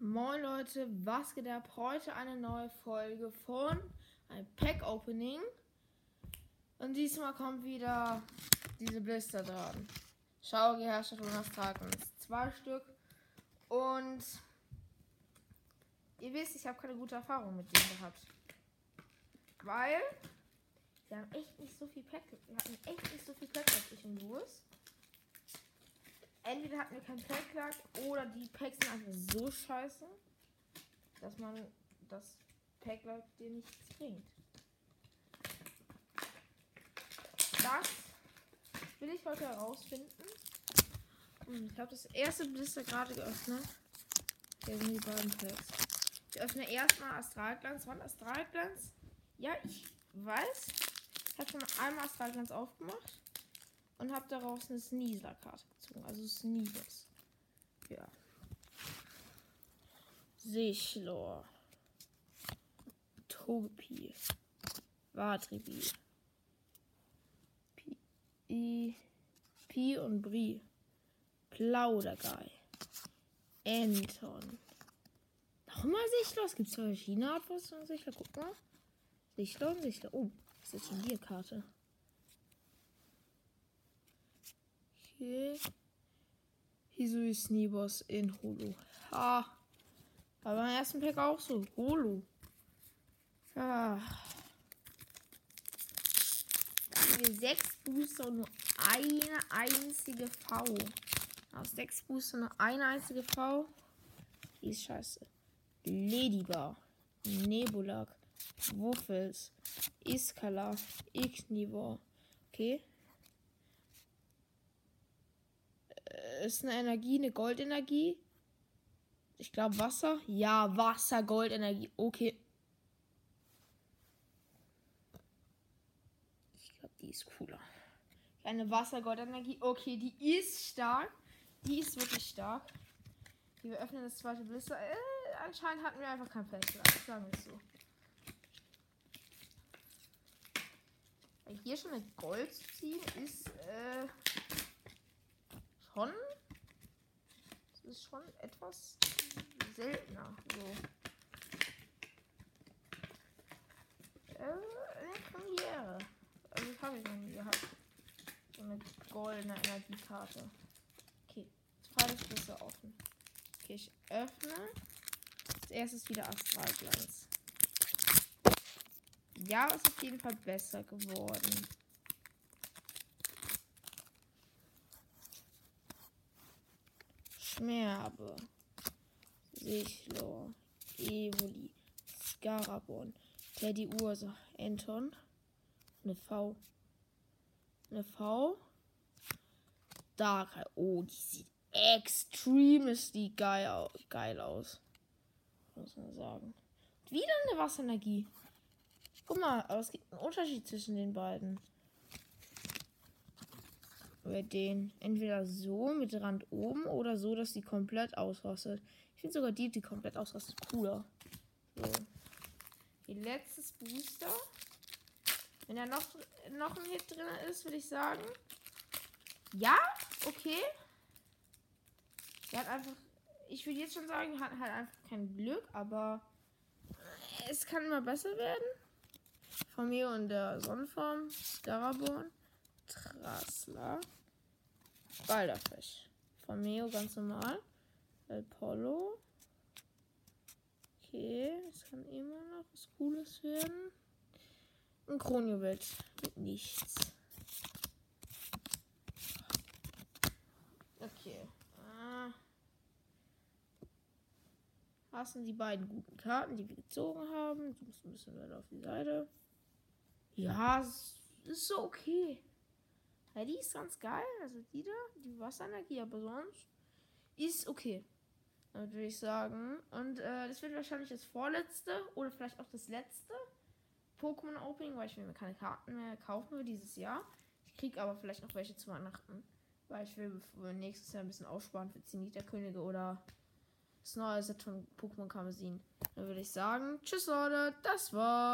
Moin Leute, was geht ab? Heute eine neue Folge von ein Pack Opening. Und diesmal kommt wieder diese Blister dran. Schau, Herrscher Jonas Dragons. Zwei Stück. Und ihr wisst, ich habe keine gute Erfahrung mit denen gehabt. Weil wir haben echt nicht so viel Pack. Hatten echt nicht so viel Pack als ich und Louis entweder hatten wir keinen Packlack oder die Packs sind einfach so scheiße, dass man das Packlack dir nichts bringt. Das will ich heute herausfinden. Und ich habe das erste Blister gerade geöffnet. Hier sind die beiden Packs. Ich öffne erstmal Astralglanz. Wann Astralglanz? Ja, ich weiß. Ich habe schon einmal Astralglanz aufgemacht und habe daraus eine Sneasler-Karte gezogen. Also Sneezers. Ja. Sichlor. Togepi. Vatribi. Pi, Pi und Bri. Plaudergei. Anton. Nochmal Sichtler. Es gibt zwei verschiedene Arten von Sichtler. Guck mal. Sichtler und Sichtler. Oh, das ist jetzt schon die Karte. Okay. Hisui Sneeboss in Holo. Ha. War beim ersten Pack auch so. Holo. Da haben wir sechs Booster und nur eine einzige V. Aus sechs Booster nur eine einzige V. Die ist scheiße. Ladybar. Nebulak. Wuffels. Iskala. Ignivor. Okay. Ist eine Energie, eine Goldenergie. Ich glaube Wasser. Ja, Wasser, Goldenergie. Okay. Ich glaube, die ist cooler. Eine Wasser-Goldenergie. Okay, die ist stark. Die ist wirklich stark. Wir öffnen das zweite Blister. Äh, anscheinend hatten wir einfach kein Fenster. Sagen wir es so. Hier schon mit Gold zu ziehen ist äh, schon. Das ist schon etwas seltener. So. Äh, eine Premiere. Also das habe ich noch nie gehabt. So eine goldene Energiekarte. Okay, zweites Schlüssel offen. Okay, ich öffne. Als erstes wieder Astralglanz. Ja, ist auf jeden Fall besser geworden. Schmerbe, Sichlor, Evoli, Scarabon, Teddy Ursa, Anton, eine V, eine V, Dark, oh, die sieht extremely geil, geil aus, muss man sagen. Wieder eine Wasserenergie. Guck mal, aber es gibt einen Unterschied zwischen den beiden bei den entweder so mit Rand oben oder so, dass die komplett ausrastet. Ich finde sogar die, die komplett ausrastet, cooler. So. Die letztes Booster. Wenn da noch, noch ein Hit drin ist, würde ich sagen. Ja, okay. Er hat einfach. Ich würde jetzt schon sagen, hat halt einfach kein Glück, aber es kann immer besser werden. Von mir und der Sonnenform, Scaraborn, Trassler. Balderfisch. Von Meo ganz normal. Apollo. Okay, es kann immer noch was Cooles werden. Ein Kronjuwel mit nichts. Okay. Ah. Das die beiden guten Karten, die wir gezogen haben. Du musst ein bisschen weiter auf die Seite. Ja, ist so okay. Ja, die ist ganz geil. Also die da, die Wasserenergie, aber sonst ist okay. Würde ich sagen. Und äh, das wird wahrscheinlich das vorletzte oder vielleicht auch das letzte Pokémon Opening, weil ich mir keine Karten mehr kaufen will dieses Jahr. Ich kriege aber vielleicht noch welche zu Weihnachten. Weil ich will nächstes Jahr ein bisschen aussparen für Zenith-Könige oder das neue Set von Pokémon Kamezin. Dann würde ich sagen, tschüss Leute, das war's.